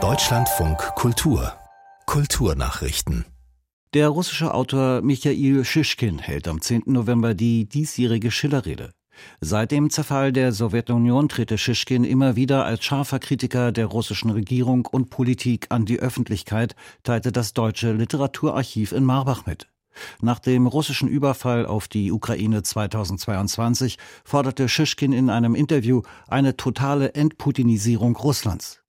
Deutschlandfunk Kultur Kulturnachrichten Der russische Autor Michail Schischkin hält am 10. November die diesjährige Schillerrede. Seit dem Zerfall der Sowjetunion trete Schischkin immer wieder als scharfer Kritiker der russischen Regierung und Politik an die Öffentlichkeit, teilte das Deutsche Literaturarchiv in Marbach mit. Nach dem russischen Überfall auf die Ukraine 2022 forderte Schischkin in einem Interview eine totale Entputinisierung Russlands.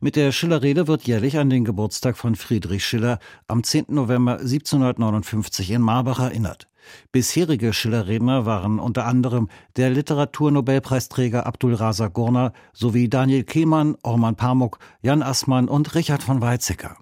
Mit der Schillerrede wird jährlich an den Geburtstag von Friedrich Schiller am 10. November 1759 in Marbach erinnert. Bisherige Schillerredner waren unter anderem der Literaturnobelpreisträger Abdul Razak Gurna sowie Daniel Kehlmann, Orman Pamuk, Jan Assmann und Richard von Weizsäcker.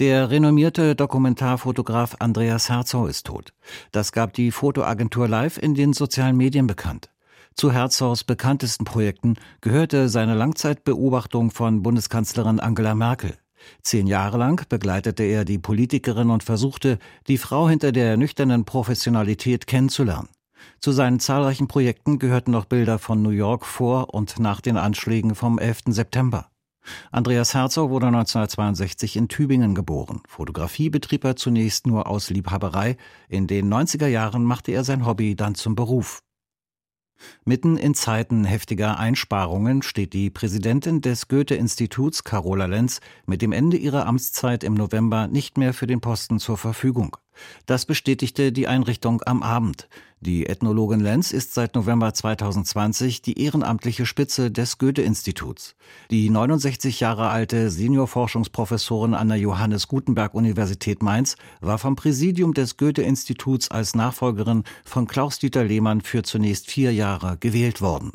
Der renommierte Dokumentarfotograf Andreas Herzog ist tot. Das gab die Fotoagentur Live in den sozialen Medien bekannt. Zu Herzogs bekanntesten Projekten gehörte seine Langzeitbeobachtung von Bundeskanzlerin Angela Merkel. Zehn Jahre lang begleitete er die Politikerin und versuchte, die Frau hinter der nüchternen Professionalität kennenzulernen. Zu seinen zahlreichen Projekten gehörten noch Bilder von New York vor und nach den Anschlägen vom 11. September. Andreas Herzog wurde 1962 in Tübingen geboren. Fotografie betrieb er zunächst nur aus Liebhaberei. In den 90er Jahren machte er sein Hobby dann zum Beruf. Mitten in Zeiten heftiger Einsparungen steht die Präsidentin des Goethe-Instituts, Carola Lenz, mit dem Ende ihrer Amtszeit im November nicht mehr für den Posten zur Verfügung. Das bestätigte die Einrichtung am Abend. Die Ethnologin Lenz ist seit November 2020 die ehrenamtliche Spitze des Goethe-Instituts. Die 69 Jahre alte Seniorforschungsprofessorin an der Johannes Gutenberg Universität Mainz war vom Präsidium des Goethe-Instituts als Nachfolgerin von Klaus-Dieter Lehmann für zunächst vier Jahre gewählt worden.